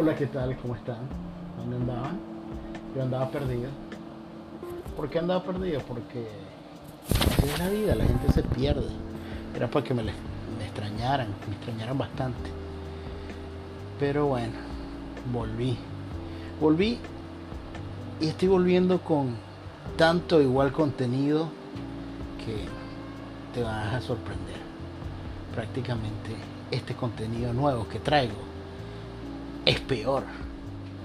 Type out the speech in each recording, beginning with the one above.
Hola, ¿qué tal? ¿Cómo están? ¿Dónde andaban? Yo andaba perdido. ¿Por qué andaba perdido? Porque es la vida, la gente se pierde. Era para que me, le- me extrañaran, me extrañaran bastante. Pero bueno, volví. Volví y estoy volviendo con tanto igual contenido que te vas a sorprender. Prácticamente este contenido nuevo que traigo es peor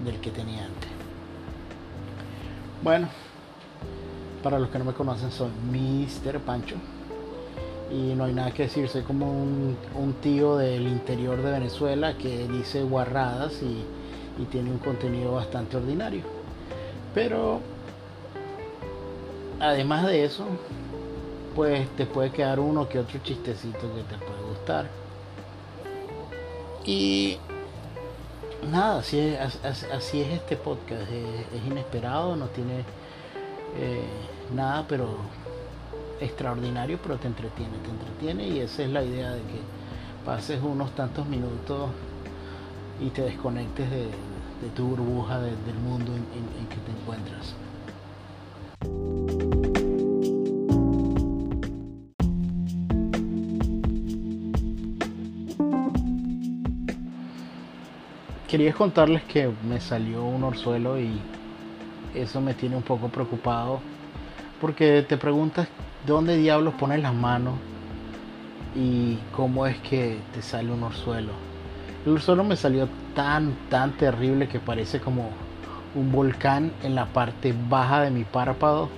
del que tenía antes. Bueno, para los que no me conocen, soy Mr. Pancho. Y no hay nada que decir, soy como un, tío del interior de Venezuela que dice guarradas y, y tiene un contenido bastante ordinario. Pero, además de eso, pues te puede quedar uno que otro chistecito que te puede gustar. Y nada, así es, as- as- así es este podcast. Es, es inesperado, no tiene eh, nada, pero extraordinario, pero te entretiene, te entretiene y esa es la idea de que pases unos tantos minutos y te desconectes de, tu burbuja, de- del mundo en que te encuentras. Quería contarles que me salió un orzuelo y eso me tiene un poco preocupado porque te preguntas dónde diablos pones las manos y cómo es que te sale un orzuelo. El orzuelo me salió tan, tan terrible que parece como un volcán en la parte baja de mi párpado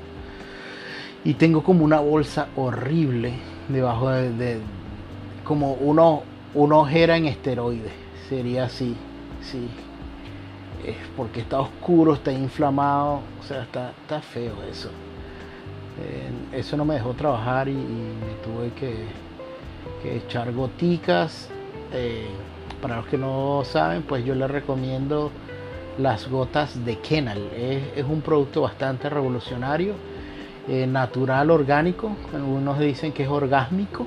y tengo como una bolsa horrible debajo de, de- como uno, una ojera en esteroides. Sería así, sí. Es porque está oscuro, está inflamado, o sea, está, está feo eso. Eh, eso no me dejó trabajar y, me tuve que, que echar goticas. Eh, para los que no saben, pues yo les recomiendo las gotas de Kenal. Es, un producto bastante revolucionario, eh, natural, orgánico. Algunos dicen que es orgásmico.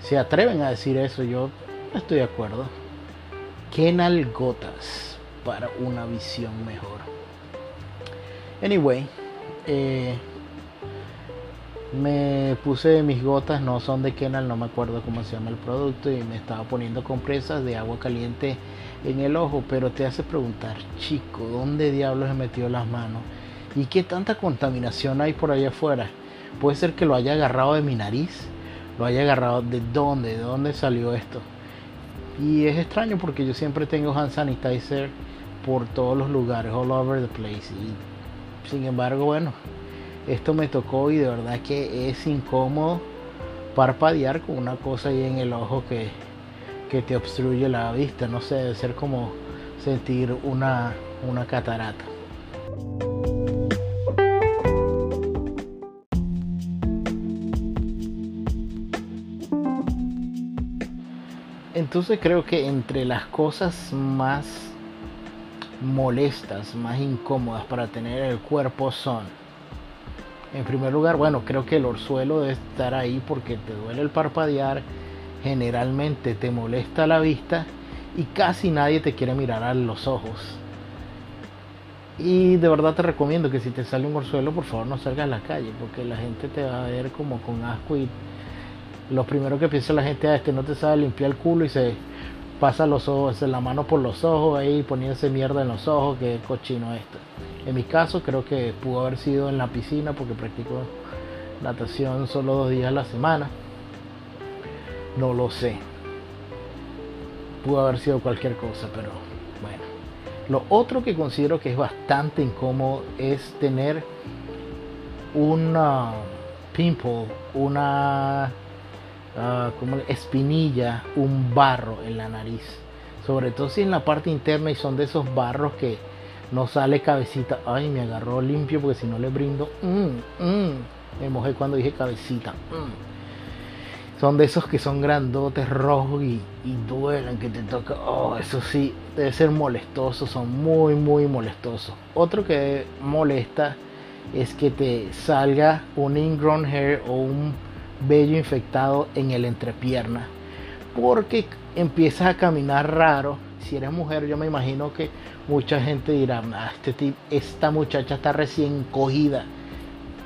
Se atreven a decir eso, yo estoy de acuerdo. Kenal Gotas para una visión mejor. Anyway, eh, me puse mis gotas, no son de Kenal, no me acuerdo cómo se llama el producto, y me estaba poniendo compresas de agua caliente en el ojo, pero te hace preguntar, chico, ¿dónde diablos he metido las manos? ¿Y qué tanta contaminación hay por allá afuera? Puede ser que lo haya agarrado de mi nariz, lo haya agarrado de dónde, de dónde salió esto. Y es extraño porque yo siempre tengo hand sanitizer por todos los lugares, all over the place. Y sin embargo, bueno, esto me tocó y de verdad que es incómodo parpadear con una cosa ahí en el ojo que, que te obstruye la vista. No sé, debe ser como sentir una, una catarata. Entonces creo que entre las cosas más molestas, más incómodas para tener el cuerpo son, en primer lugar, bueno, creo que el orzuelo debe estar ahí porque te duele el parpadear, generalmente te molesta la vista y casi nadie te quiere mirar a los ojos. Y de verdad te recomiendo que si te sale un orzuelo, por favor no salgas a la calle porque la gente te va a ver como con asco y lo primero que piensa la gente es que no te sabe limpiar el culo y se pasa los ojos, la mano por los ojos ahí poniéndose mierda en los ojos, que cochino esto. En mi caso creo que pudo haber sido en la piscina porque practico natación solo dos días a la semana. No lo sé. Pudo haber sido cualquier cosa, pero bueno. Lo otro que considero que es bastante incómodo es tener una pimple, una ah, como espinilla, un barro en la nariz. Sobre todo si en la parte interna y son de esos barros que no sale cabecita. Ay, me agarró limpio porque si no le brindo. mm, mm. Me mojé cuando dije cabecita. mm. Son de esos que son grandotes, rojos y, y duelen, que te toca. Oh, eso sí, debe ser molestoso. Son muy, muy molestosos. Otro que molesta es que te salga un ingrown hair o un vello infectado en el entrepierna porque empiezas a caminar raro si eres mujer, yo me imagino que mucha gente dirá, ah, este esta muchacha está recién cogida.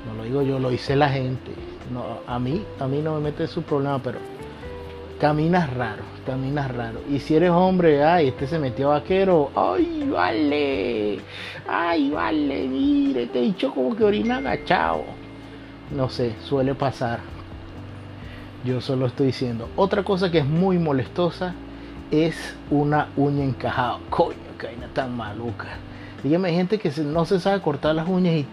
No lo digo yo, lo dice la gente. No, a mí, a mí no me mete su problema, pero caminas raro, caminas raro. Y si eres hombre, ay, este se metió vaquero, ay, vale, ay, vale, mire, te he dicho como que orina agachado. No sé, suele pasar. Yo solo estoy diciendo. Otra cosa que es muy molestosa es una uña encajada. Coño, que vaina tan maluca. Dígame, gente que no se sabe cortar las uñas y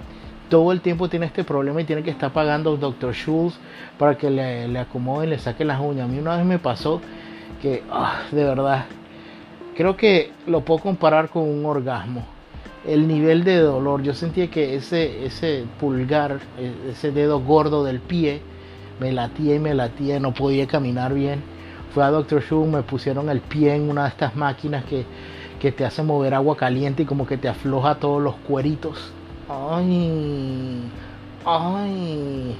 todo el tiempo tiene este problema y tiene que estar pagando Dr. Schultz para que le, le acomode y le saque las uñas. A mí una vez me pasó que, ah, de verdad, creo que lo puedo comparar con un orgasmo. El nivel de dolor, yo sentía que ese, ese pulgar, e, ese dedo gordo del pie, me latía y me latía, no podía caminar bien. Fue a Dr. Schultz, me pusieron el pie en una de estas máquinas que, que te hace mover agua caliente y como que te afloja todos los cueritos ay, ay.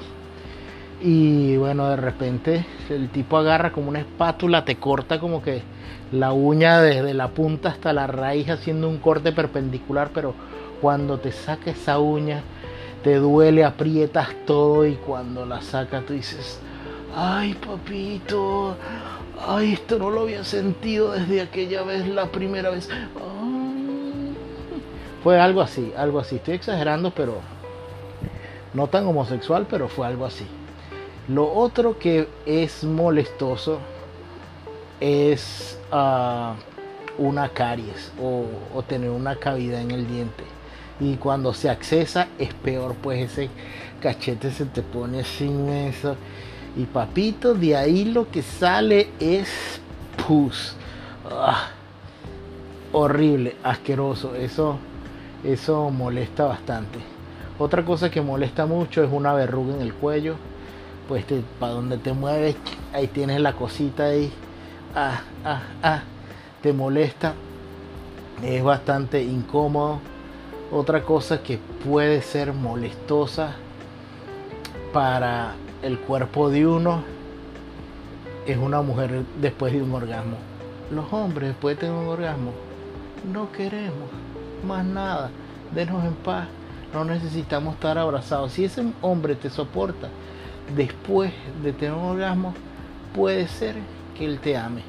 Y bueno, de repente el tipo agarra como una espátula, te corta como que la uña desde la punta hasta la raíz haciendo un corte perpendicular, pero cuando te saca esa uña, te duele, aprietas todo y cuando la saca tú dices, ay papito, ay esto no lo había sentido desde aquella vez, la primera vez. Fue algo así, algo así. Estoy exagerando, pero no tan homosexual, pero fue algo así. Lo otro que es molestoso es ah, una caries o, tener una cavidad en el diente. Y cuando se accesa es peor, pues ese cachete se te pone sin eso. Y papito, de ahí lo que sale es pus. Ah, horrible, asqueroso. Eso eso molesta bastante. Otra cosa que molesta mucho es una verruga en el cuello. Pues para donde te mueves, ahí tienes la cosita ahí. Ah, ah, ah. Te molesta. Es bastante incómodo. Otra cosa que puede ser molestosa para el cuerpo de uno es una mujer después de un orgasmo. Los hombres después de tener un orgasmo no queremos más nada, denos en paz, no necesitamos estar abrazados. Si ese hombre te soporta después de tener un orgasmo, puede ser que él te ame.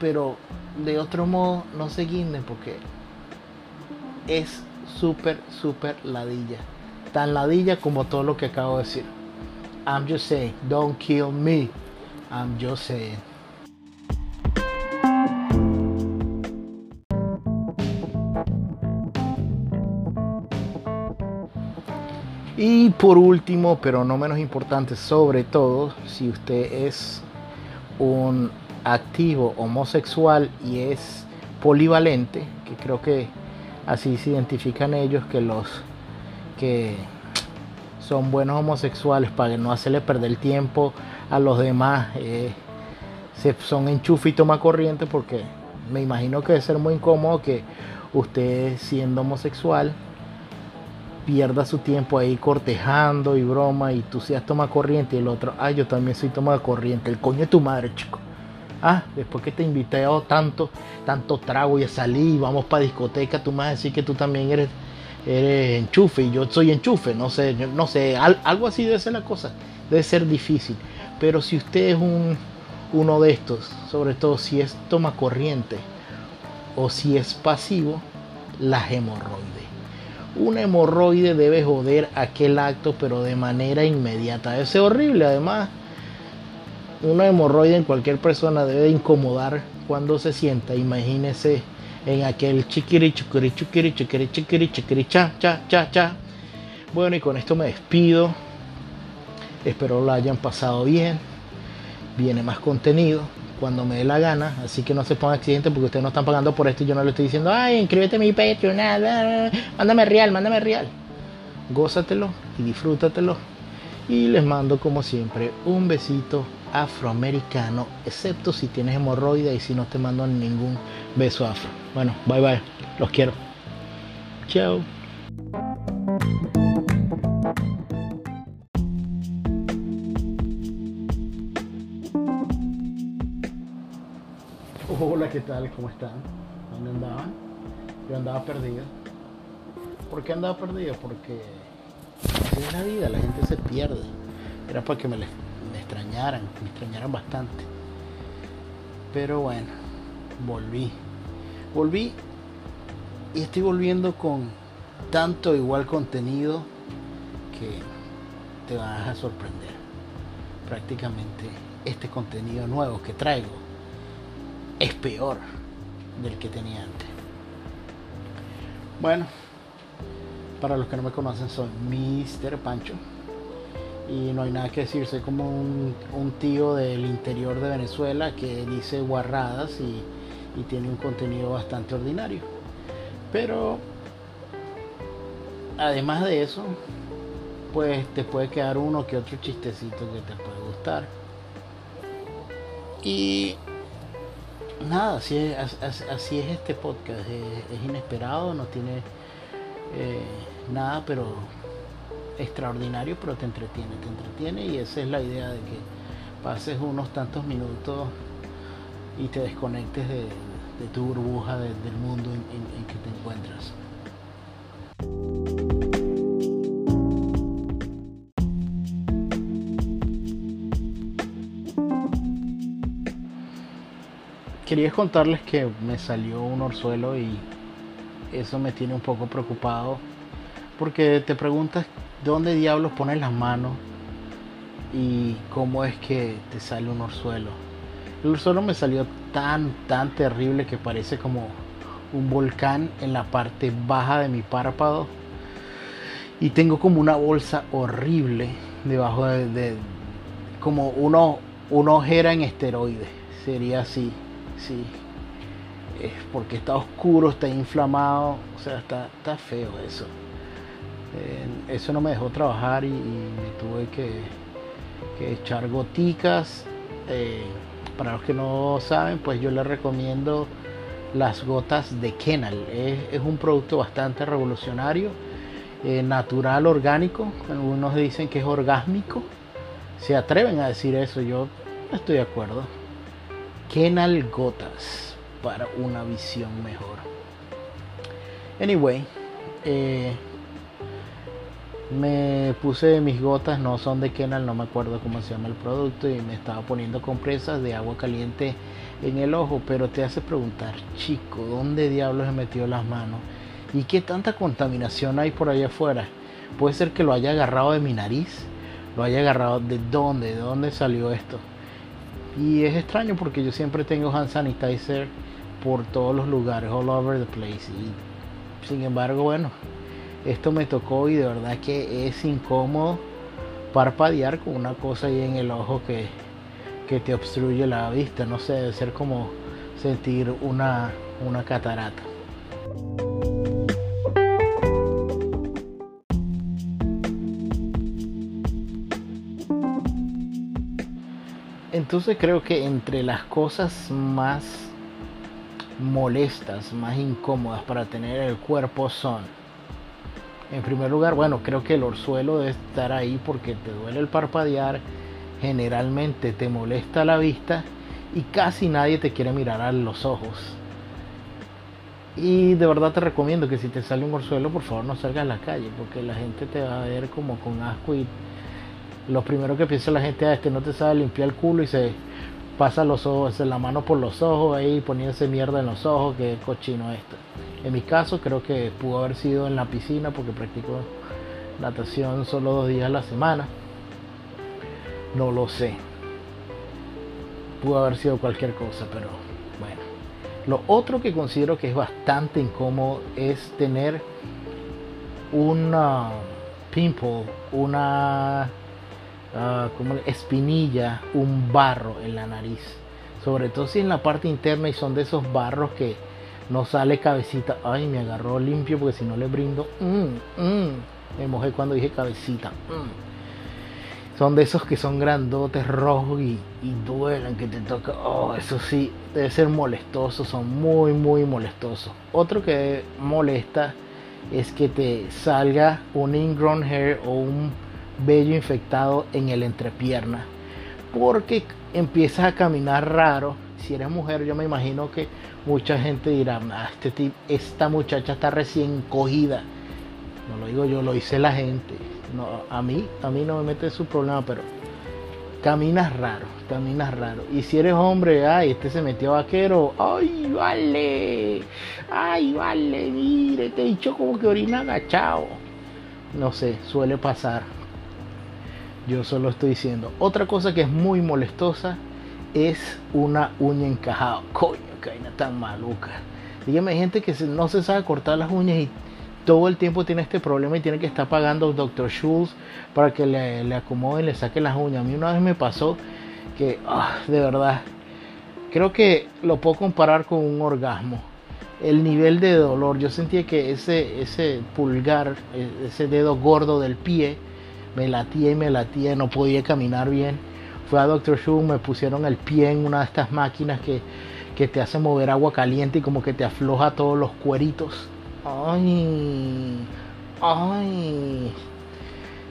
Pero de otro modo, no se guinden porque es súper, súper ladilla. Tan ladilla como todo lo que acabo de decir. I'm just saying, don't kill me. I'm just saying. Y por último, pero no menos importante, sobre todo si usted es un activo homosexual y es polivalente, que creo que así se identifican ellos, que los que son buenos homosexuales para no hacerle perder el tiempo a los demás, eh, se, son enchufe y toma corriente porque me imagino que debe ser muy incómodo que usted siendo homosexual pierda su tiempo ahí cortejando y broma y tú seas toma corriente y el otro, ay, yo también soy toma corriente, el coño de tu madre, chico. Ah, después que te invité a tanto, tanto trago y a salir, vamos para discoteca, tú me vas a decir que tú también eres, eres enchufe y yo soy enchufe, no sé, no sé, algo así debe ser la cosa, debe ser difícil. Pero si usted es un, uno de estos, sobre todo si es toma corriente o si es pasivo, las hemorroides una hemorroide debe joder aquel acto, pero de manera inmediata. Debe ser horrible. Además, una hemorroide en cualquier persona debe incomodar cuando se sienta. Imagínese en aquel chiquiri, chiquiri, chiquiri, chiquiri, chiquiri, chiquiri, cha, cha, cha, cha. Bueno, y con esto me despido. Espero lo hayan pasado bien. Viene más contenido cuando me dé la gana, así que no se pongan accidentes porque ustedes no están pagando por esto y yo no le estoy diciendo, ay, inscríbete en mi Patreon, nada, mándame real, mándame real. Gózatelo y disfrútatelo. Y les mando como siempre un besito afroamericano, excepto si tienes hemorroides y si no te mando ningún beso afro. Bueno, bye bye, los quiero. Chao. Hola, ¿qué tal? ¿Cómo están? ¿Dónde andaban? Yo andaba perdido. ¿Por qué andaba perdido? Porque es la vida, la gente se pierde. Era para que me, me extrañaran, me extrañaran bastante. Pero bueno, volví. Volví y estoy volviendo con tanto igual contenido que te vas a sorprender. Prácticamente este contenido nuevo que traigo es peor del que tenía antes. Bueno, para los que no me conocen, soy Mr. Pancho. Y no hay nada que decir, soy como un, tío del interior de Venezuela que dice guarradas y, tiene un contenido bastante ordinario. Pero además de eso, pues te puede quedar uno que otro chistecito que te puede gustar. Y nada, así es, así es este podcast. Es, inesperado, no tiene eh, nada, pero extraordinario, pero te entretiene, te entretiene y esa es la idea de que pases unos tantos minutos y te desconectes de, tu burbuja del mundo en que te encuentras. quería contarles que me salió un orzuelo y eso me tiene un poco preocupado porque te preguntas dónde diablos pones las manos y cómo es que te sale un orzuelo. El orzuelo me salió tan, tan terrible que parece como un volcán en la parte baja de mi párpado y tengo como una bolsa horrible debajo de, como uno, una ojera en esteroides, sería así sí. Es porque está oscuro, está inflamado, o sea, está, está feo eso. Eh, eso no me dejó trabajar y, me tuve que, echar goticas. Eh, para los que no saben, pues yo les recomiendo las gotas de Kenal. Es, un producto bastante revolucionario, eh, natural, orgánico. Algunos dicen que es orgásmico. Se atreven a decir eso, yo estoy de acuerdo. Kenal Gotas para una visión mejor. Anyway, me puse mis gotas, no son de Kenal, no me acuerdo cómo se llama el producto, y me estaba poniendo compresas de agua caliente en el ojo, pero te hace preguntar, chico, ¿dónde diablos he metido las manos? ¿Y qué tanta contaminación hay por allá afuera? Puede ser que lo haya agarrado de mi nariz, lo haya agarrado de dónde, de dónde salió esto. Y es extraño porque yo siempre tengo hand sanitizer por todos los lugares, all over the place. Y sin embargo, bueno, esto me tocó y de verdad que es incómodo parpadear con una cosa ahí en el ojo que, que te obstruye la vista. No sé, debe ser como sentir una, una catarata. Entonces creo que entre las cosas más molestas, más incómodas para tener el cuerpo son, en primer lugar, bueno, creo que el orzuelo debe estar ahí porque te duele el parpadear, generalmente te molesta la vista y casi nadie te quiere mirar a los ojos. Y de verdad te recomiendo que si te sale un orzuelo, por favor no salgas a la calle porque la gente te va a ver como con asco y lo primero que piensa la gente es que no te sabe limpiar el culo y se pasa los ojos, la mano por los ojos ahí poniéndose mierda en los ojos, que cochino esto. En mi caso creo que pudo haber sido en la piscina porque practico natación solo dos días a la semana. No lo sé. Pudo haber sido cualquier cosa, pero bueno. Lo otro que considero que es bastante incómodo es tener una pimple, una Ah, como espinilla, un barro en la nariz. Sobre todo si en la parte interna y son de esos barros que no sale cabecita. Ay, me agarró limpio porque si no le brindo. Mm, mm, me mojé cuando dije cabecita. Mm. Son de esos que son grandotes, rojos y, y duelen, que te toca. Oh, eso sí, debe ser molestoso. Son muy, muy molestosos. Otro que molesta es que te salga un ingrown hair o un vello infectado en el entrepierna porque empiezas a caminar raro si eres mujer, yo me imagino que mucha gente dirá, ah, este esta muchacha está recién cogida. No lo digo yo, lo dice la gente. No, a mí, a mí no me mete su problema, pero caminas raro, caminas raro. Y si eres hombre, ay, este se metió vaquero, ay, vale, ay, vale, mire, te he dicho como que orina agachado. No sé, suele pasar. Yo solo estoy diciendo. Otra cosa que es muy molestosa es una uña encajada. Coño, que vaina tan maluca. Dígame, gente que no se sabe cortar las uñas y todo el tiempo tiene este problema y tiene que estar pagando Dr. Schultz para que le, le acomode y le saque las uñas. A mí una vez me pasó que, ah, de verdad, creo que lo puedo comparar con un orgasmo. El nivel de dolor, yo sentía que ese, ese pulgar, e, ese dedo gordo del pie, me latía y me latía, no podía caminar bien. Fue a Dr. Schultz, me pusieron el pie en una de estas máquinas que, que te hace mover agua caliente y como que te afloja todos los cueritos ay, ay.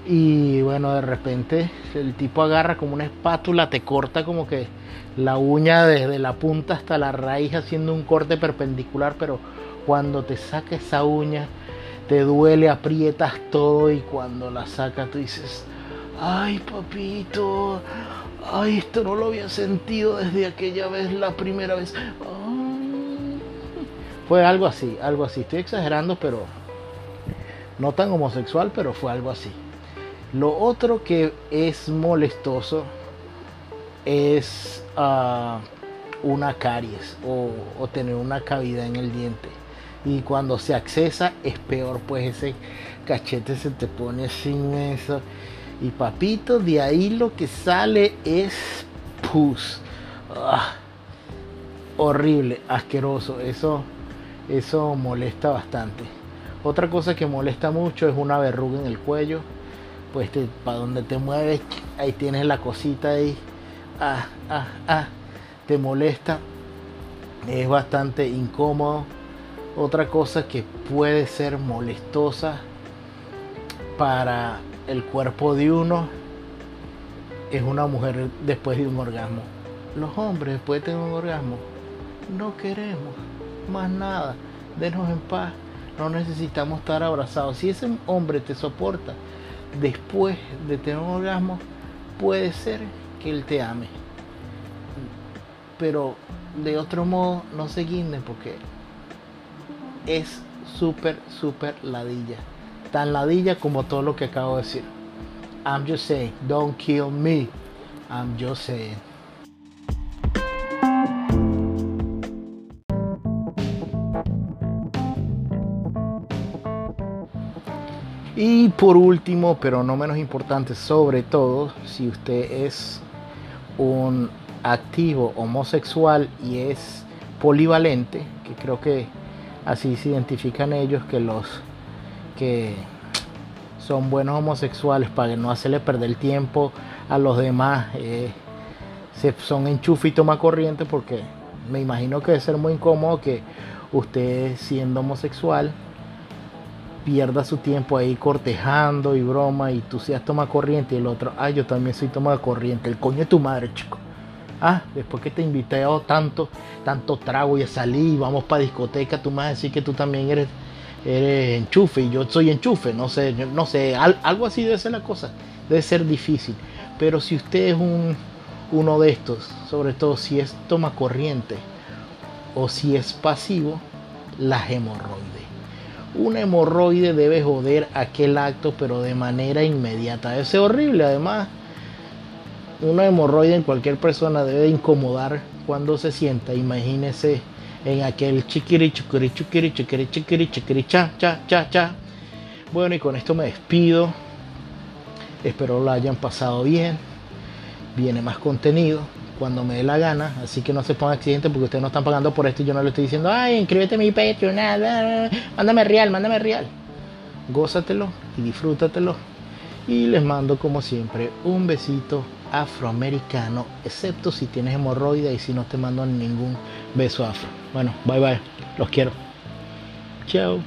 Y bueno, de repente el tipo agarra como una espátula, te corta como que la uña desde la punta hasta la raíz haciendo un corte perpendicular, pero cuando te saca esa uña, te duele, aprietas todo y cuando la saca tú dices, ay papito, ay esto no lo había sentido desde aquella vez, la primera vez. Fue algo así, algo así. Estoy exagerando, pero no tan homosexual, pero fue algo así. Lo otro que es molestoso es ah, una caries o, tener una cavidad en el diente. Y cuando se accesa es peor, pues ese cachete se te pone sin eso. Y papito, de ahí lo que sale es pus. Ah, horrible, asqueroso. Eso eso molesta bastante. Otra cosa que molesta mucho es una verruga en el cuello. Pues para donde te mueves, ahí tienes la cosita ahí. Ah, ah, ah. Te molesta. Es bastante incómodo. Otra cosa que puede ser molestosa para el cuerpo de uno es una mujer después de un orgasmo. Los hombres después de tener un orgasmo no queremos más nada, denos en paz, no necesitamos estar abrazados. Si ese hombre te soporta después de tener un orgasmo, puede ser que él te ame. Pero de otro modo, no se guinden porque es súper, súper ladilla. Tan ladilla como todo lo que acabo de decir. I'm just saying, don't kill me. I'm just saying. Y por último, pero no menos importante, sobre todo si usted es un activo homosexual y es polivalente, que creo que así se identifican ellos, que los que son buenos homosexuales para no hacerle perder el tiempo a los demás, eh, se, son enchufe y toma corriente porque me imagino que debe ser muy incómodo que usted siendo homosexual pierda su tiempo ahí cortejando y broma y tú seas toma corriente y el otro, ay, yo también soy toma corriente, el coño de tu madre, chico. Ah, después que te invité a tanto, tanto trago y a salir, vamos para discoteca, tú me vas a decir que tú también eres, eres enchufe y yo soy enchufe, no sé, no sé, algo así debe ser la cosa, debe ser difícil. Pero si usted es un, uno de estos, sobre todo si es toma corriente o si es pasivo, las hemorroides una hemorroide debe joder aquel acto, pero de manera inmediata. Debe ser horrible, además. Una hemorroide en cualquier persona debe incomodar cuando se sienta. Imagínese en aquel chiquiri, chiquiri, chiquiri, chiquiri, chiquiri, chiquiri, cha, cha, cha, cha. Bueno, y con esto me despido. Espero lo hayan pasado bien. Viene más contenido cuando me dé la gana, así que no se pongan accidentes porque ustedes no están pagando por esto y yo no le estoy diciendo, ay, inscríbete en mi Patreon, nada, mándame real, mándame real. Gózatelo y disfrútatelo. Y les mando como siempre un besito afroamericano, excepto si tienes hemorroides y si no te mando ningún beso afro. Bueno, bye bye, los quiero. Chao.